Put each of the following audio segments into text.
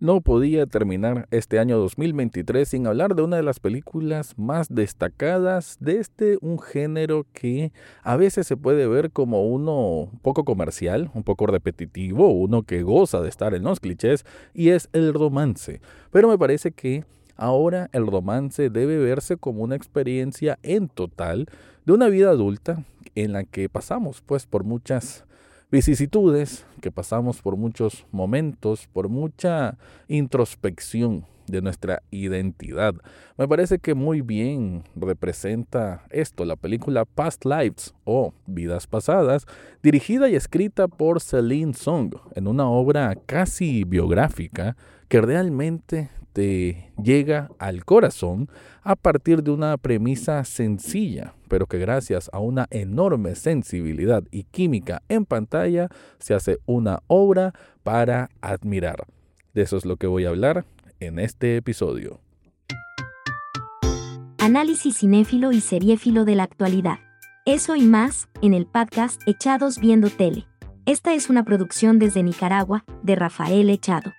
No podía terminar este año 2023 sin hablar de una de las películas más destacadas de este un género que a veces se puede ver como uno un poco comercial, un poco repetitivo, uno que goza de estar en los clichés y es el romance. Pero me parece que ahora el romance debe verse como una experiencia en total de una vida adulta en la que pasamos pues por muchas vicisitudes, que pasamos por muchos momentos, por mucha introspección de nuestra identidad. Me parece que muy bien representa esto la película Past Lives o Vidas Pasadas, dirigida y escrita por Celine Song en una obra casi biográfica que realmente te llega al corazón a partir de una premisa sencilla, pero que gracias a una enorme sensibilidad y química en pantalla se hace una obra para admirar. De eso es lo que voy a hablar en este episodio. Análisis cinéfilo y seriéfilo de la actualidad. Eso y más, en el podcast Echados Viendo Tele. Esta es una producción desde Nicaragua, de Rafael Echado.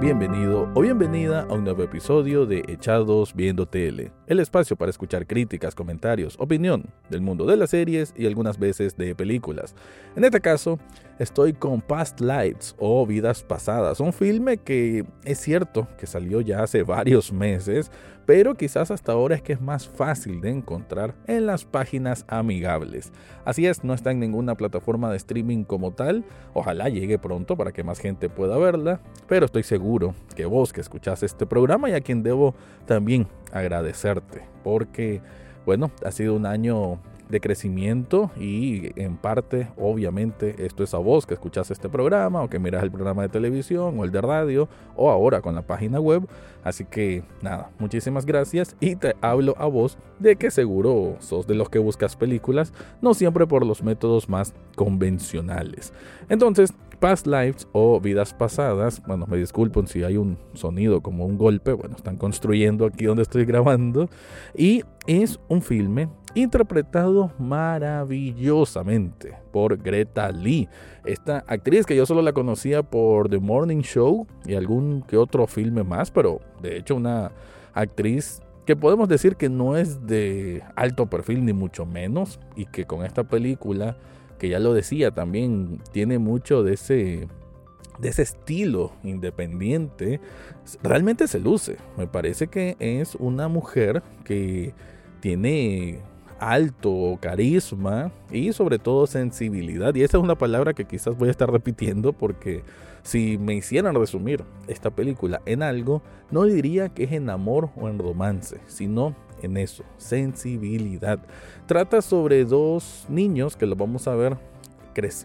Bienvenido o bienvenida a un nuevo episodio de Echados Viendo Tele, el espacio para escuchar críticas, comentarios, opinión del mundo de las series y algunas veces de películas. En este caso, estoy con Past Lives o Vidas Pasadas, un filme que es cierto que salió ya hace varios meses, pero quizás hasta ahora es que es más fácil de encontrar en las páginas amigables. Así es, no está en ninguna plataforma de streaming como tal, ojalá llegue pronto para que más gente pueda verla, pero estoy seguro que vos que escuchás este programa y a quien debo también agradecerte, porque bueno, ha sido un año de crecimiento y en parte, obviamente, esto es a vos que escuchas este programa o que miras el programa de televisión o el de radio o ahora con la página web. Así que nada, muchísimas gracias y te hablo a vos de que seguro sos de los que buscas películas, no siempre por los métodos más convencionales. Entonces, Past Lives o Vidas Pasadas. Bueno, me disculpen si hay un sonido como un golpe. Bueno, están construyendo aquí donde estoy grabando. Y es un filme interpretado maravillosamente por Greta Lee. Esta actriz que yo solo la conocía por The Morning Show y algún que otro filme más, pero de hecho una actriz que podemos decir que no es de alto perfil ni mucho menos y que con esta película que ya lo decía también, tiene mucho de ese, de ese estilo independiente, realmente se luce. Me parece que es una mujer que tiene alto carisma y sobre todo sensibilidad. Y esa es una palabra que quizás voy a estar repitiendo porque si me hicieran resumir esta película en algo, no diría que es en amor o en romance, sino en eso, sensibilidad. Trata sobre dos niños que lo vamos a ver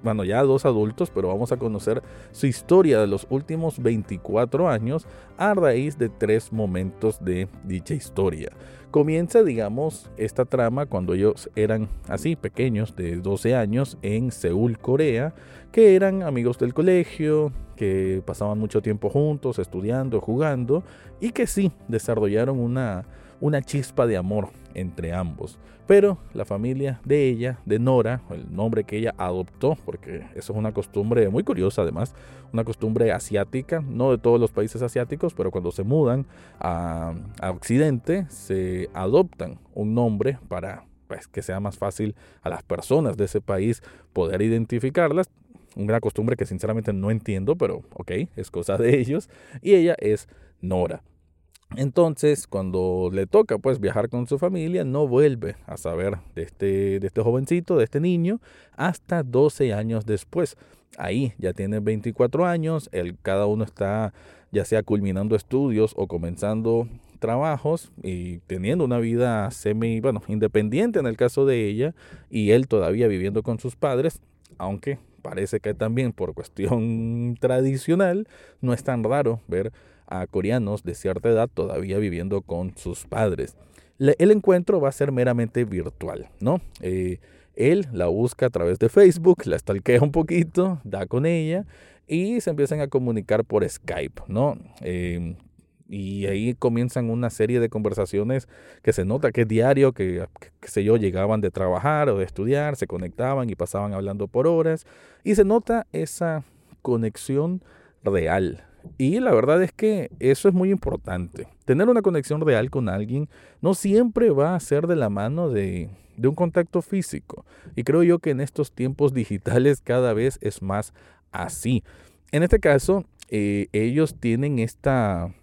bueno, ya dos adultos, pero vamos a conocer su historia de los últimos 24 años a raíz de tres momentos de dicha historia. Comienza, digamos, esta trama cuando ellos eran así, pequeños, de 12 años, en Seúl, Corea, que eran amigos del colegio, que pasaban mucho tiempo juntos, estudiando, jugando, y que sí, desarrollaron una una chispa de amor entre ambos. Pero la familia de ella, de Nora, el nombre que ella adoptó, porque eso es una costumbre muy curiosa además, una costumbre asiática, no de todos los países asiáticos, pero cuando se mudan a, Occidente, se adoptan un nombre para pues, que sea más fácil a las personas de ese país poder identificarlas. Una costumbre que sinceramente no entiendo, pero ok, es cosa de ellos. Y ella es Nora. Entonces, cuando le toca pues viajar con su familia, no vuelve a saber de este, de este jovencito, de este niño, hasta 12 años después. Ahí ya tiene 24 años, el, cada uno está ya sea culminando estudios o comenzando trabajos y teniendo una vida semi, bueno, independiente en el caso de ella, y él todavía viviendo con sus padres, aunque parece que también por cuestión tradicional no es tan raro ver a coreanos de cierta edad todavía viviendo con sus padres. el encuentro va a ser meramente virtual, ¿no? Eh, él la busca a través de Facebook, la stalkea un poquito, da con ella y se empiezan a comunicar por Skype, ¿no? Eh, Y ahí comienzan una serie de conversaciones que se nota que es diario, que, qué sé yo, llegaban de trabajar o de estudiar, se conectaban y pasaban hablando por horas. Y se nota esa conexión real. Y la verdad es que eso es muy importante. Tener una conexión real con alguien no siempre va a ser de la mano de, de un contacto físico. Y creo yo que en estos tiempos digitales cada vez es más así. En este caso, eh, ellos tienen esta,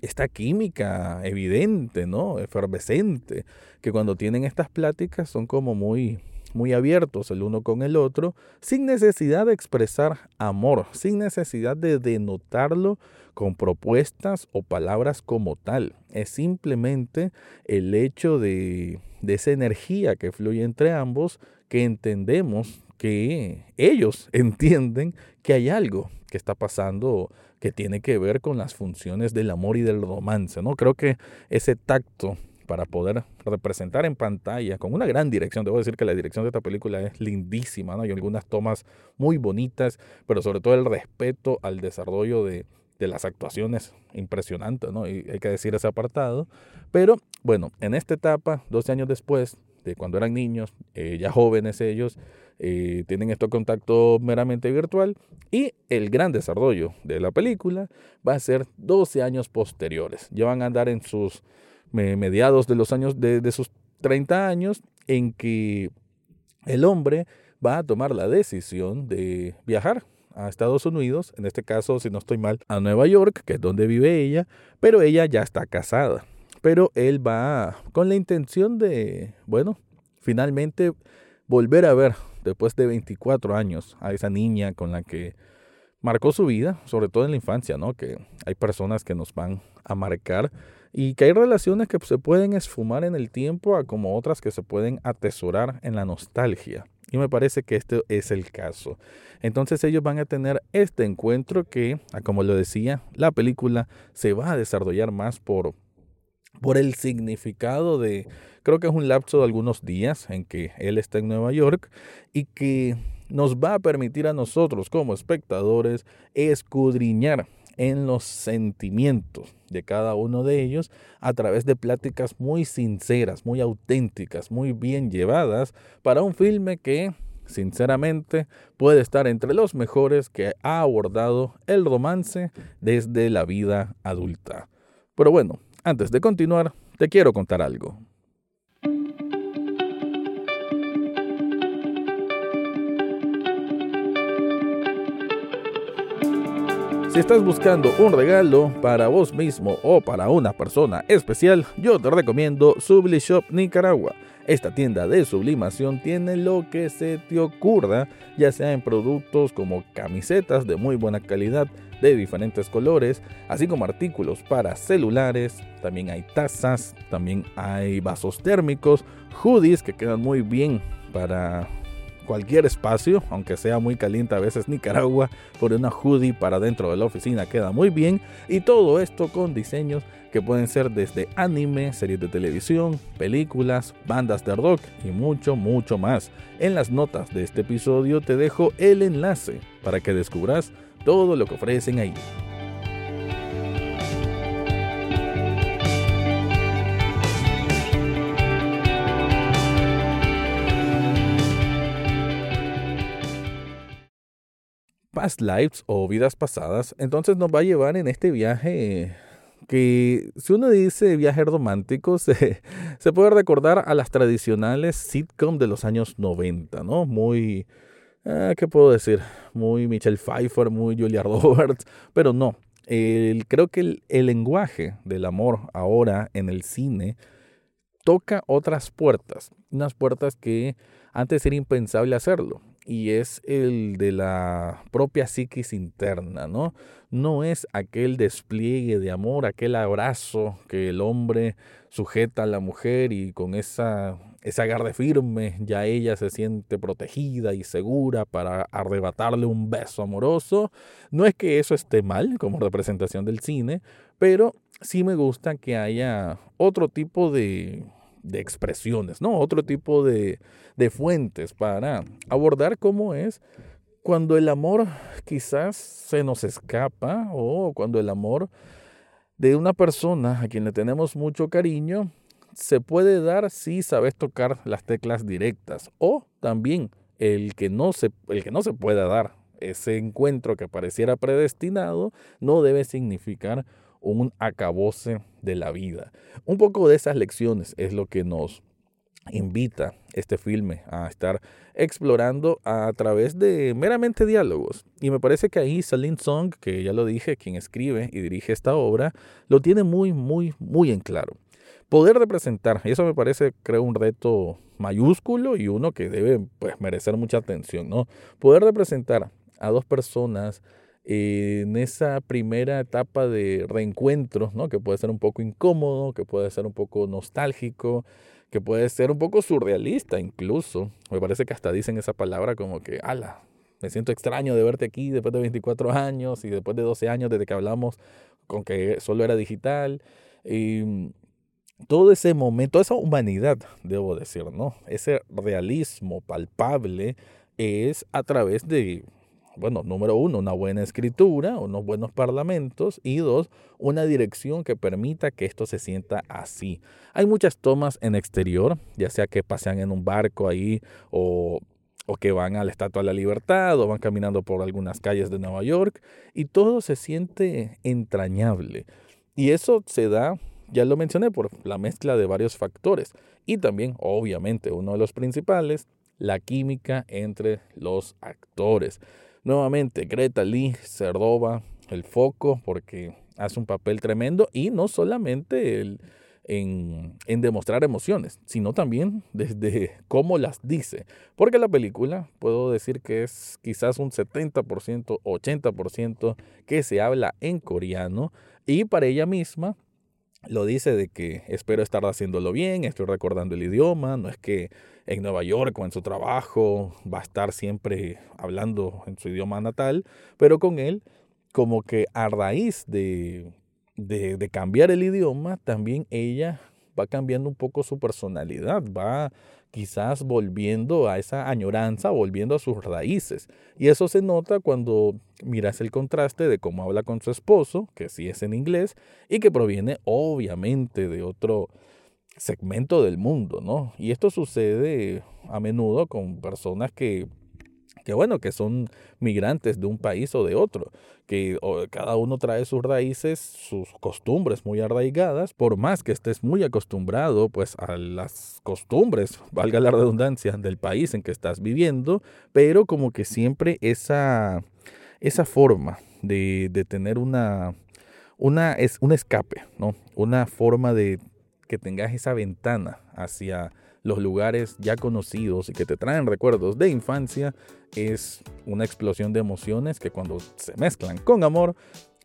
esta química evidente, ¿no? Efervescente, que cuando tienen estas pláticas son como muy, muy abiertos el uno con el otro, sin necesidad de expresar amor, sin necesidad de denotarlo con propuestas o palabras como tal. Es simplemente el hecho de, de esa energía que fluye entre ambos que entendemos que ellos entienden que hay algo que está pasando que tiene que ver con las funciones del amor y del romance, ¿no? Creo que ese tacto para poder representar en pantalla con una gran dirección. Debo decir que la dirección de esta película es lindísima, ¿no? Hay algunas tomas muy bonitas, pero sobre todo el respeto al desarrollo de, las actuaciones impresionantes, ¿no? Y hay que decir ese apartado. Pero bueno, en esta etapa, 12 años después de cuando eran niños, eh, ya jóvenes ellos, eh, tienen este contacto meramente virtual y el gran desarrollo de la película va a ser 12 años posteriores. Ya van a andar en sus mediados de los años de, de sus 30 años en que el hombre va a tomar la decisión de viajar a Estados Unidos, en este caso, si no estoy mal, a Nueva York, que es donde vive ella, pero ella ya está casada. Pero él va con la intención de, bueno, finalmente volver a ver después de 24 años a esa niña con la que marcó su vida, sobre todo en la infancia, ¿no? Que hay personas que nos van a marcar y que hay relaciones que se pueden esfumar en el tiempo a como otras que se pueden atesorar en la nostalgia. Y me parece que este es el caso. Entonces ellos van a tener este encuentro que, como lo decía, la película se va a desarrollar más por, por el significado de, creo que es un lapso de algunos días en que él está en Nueva York y que nos va a permitir a nosotros como espectadores escudriñar en los sentimientos de cada uno de ellos a través de pláticas muy sinceras, muy auténticas, muy bien llevadas para un filme que sinceramente puede estar entre los mejores que ha abordado el romance desde la vida adulta. Pero bueno, antes de continuar, te quiero contar algo. Si estás buscando un regalo para vos mismo o para una persona especial, yo te recomiendo Sublishop Nicaragua. Esta tienda de sublimación tiene lo que se te ocurra, ya sea en productos como camisetas de muy buena calidad de diferentes colores, así como artículos para celulares, también hay tazas, también hay vasos térmicos, hoodies que quedan muy bien para cualquier espacio, aunque sea muy caliente a veces Nicaragua, por una hoodie para dentro de la oficina queda muy bien. Y todo esto con diseños que pueden ser desde anime, series de televisión, películas, bandas de rock y mucho, mucho más. En las notas de este episodio te dejo el enlace para que descubras todo lo que ofrecen ahí. Past lives o vidas pasadas, entonces nos va a llevar en este viaje que si uno dice viaje romántico, se, se puede recordar a las tradicionales sitcom de los años 90, ¿no? Muy, ah, ¿qué puedo decir? Muy Michelle Pfeiffer, muy Julia Roberts, pero no. Creo que el lenguaje del amor ahora en el cine toca otras puertas, unas puertas que antes era impensable hacerlo y es el de la propia psiquis interna, ¿no? No es aquel despliegue de amor, aquel abrazo que el hombre sujeta a la mujer y con esa, esa agarre firme ya ella se siente protegida y segura para arrebatarle un beso amoroso. No es que eso esté mal como representación del cine, pero sí me gusta que haya otro tipo de de expresiones, ¿no? Otro tipo de, de fuentes para abordar cómo es cuando el amor quizás se nos escapa o cuando el amor de una persona a quien le tenemos mucho cariño se puede dar si sabes tocar las teclas directas o también el que no se, el que no se pueda dar ese encuentro que pareciera predestinado no debe significar un acabose de la vida. Un poco de esas lecciones es lo que nos invita este filme a estar explorando a través de meramente diálogos. Y me parece que ahí Celine Song, que ya lo dije, quien escribe y dirige esta obra, lo tiene muy, muy, muy en claro. Poder representar, y eso me parece, creo, un reto mayúsculo y uno que debe pues, merecer mucha atención, ¿no? Poder representar a dos personas en esa primera etapa de reencuentro, ¿no? que puede ser un poco incómodo, que puede ser un poco nostálgico, que puede ser un poco surrealista incluso. Me parece que hasta dicen esa palabra como que, ala, me siento extraño de verte aquí después de 24 años y después de 12 años desde que hablamos con que solo era digital. Y todo ese momento, esa humanidad, debo decir, ¿no? Ese realismo palpable es a través de bueno, número uno, una buena escritura, unos buenos parlamentos y dos, una dirección que permita que esto se sienta así. Hay muchas tomas en exterior, ya sea que pasean en un barco ahí o, o que van a la Estatua de la Libertad o van caminando por algunas calles de Nueva York y todo se siente entrañable. Y eso se da, ya lo mencioné, por la mezcla de varios factores y también, obviamente, uno de los principales, la química entre los actores. Nuevamente, Greta Lee se roba el foco porque hace un papel tremendo y no solamente en, en, demostrar emociones, sino también desde cómo las dice. Porque la película, puedo decir que es quizás un 70%, 80% que se habla en coreano y para ella misma lo dice de que espero estar haciéndolo bien, estoy recordando el idioma, no es que en Nueva York o en su trabajo va a estar siempre hablando en su idioma natal, pero con él como que a raíz de, de, cambiar el idioma, también ella va cambiando un poco su personalidad, va quizás volviendo a esa añoranza, volviendo a sus raíces. Y eso se nota cuando miras el contraste de cómo habla con su esposo, que sí es en inglés, y que proviene obviamente de otro segmento del mundo, ¿no? Y esto sucede a menudo con personas que que bueno, que son migrantes de un país o de otro, que cada uno trae sus raíces, sus costumbres muy arraigadas, por más que estés muy acostumbrado pues a las costumbres, valga la redundancia, del país en que estás viviendo, pero como que siempre esa, esa forma de, de tener una, una, es un escape, ¿no? Una forma de que tengas esa ventana hacia los lugares ya conocidos y que te traen recuerdos de infancia, es una explosión de emociones que cuando se mezclan con amor,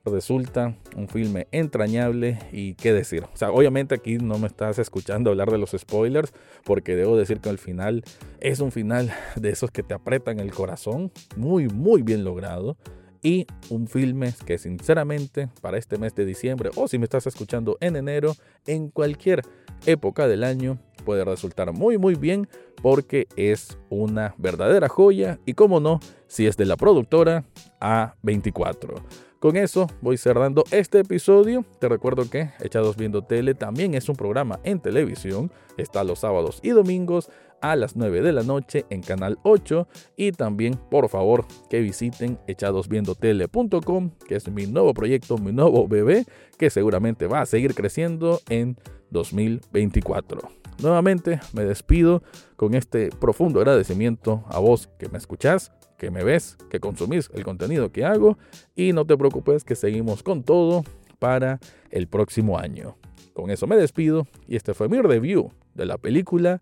resulta un filme entrañable y qué decir. O sea, obviamente aquí no me estás escuchando hablar de los spoilers porque debo decir que al final es un final de esos que te apretan el corazón, muy, muy bien logrado. Y un filme que sinceramente para este mes de diciembre o si me estás escuchando en enero, en cualquier época del año, puede resultar muy muy bien porque es una verdadera joya y como no, si es de la productora A24. Con eso voy cerrando este episodio. Te recuerdo que Echados Viendo Tele también es un programa en televisión. Está los sábados y domingos a las 9 de la noche en Canal 8. Y también, por favor, que visiten echadosviendotele.com, que es mi nuevo proyecto, mi nuevo bebé, que seguramente va a seguir creciendo en 2024. Nuevamente me despido con este profundo agradecimiento a vos que me escuchás, que me ves, que consumís el contenido que hago y no te preocupes que seguimos con todo para el próximo año. Con eso me despido y este fue mi review de la película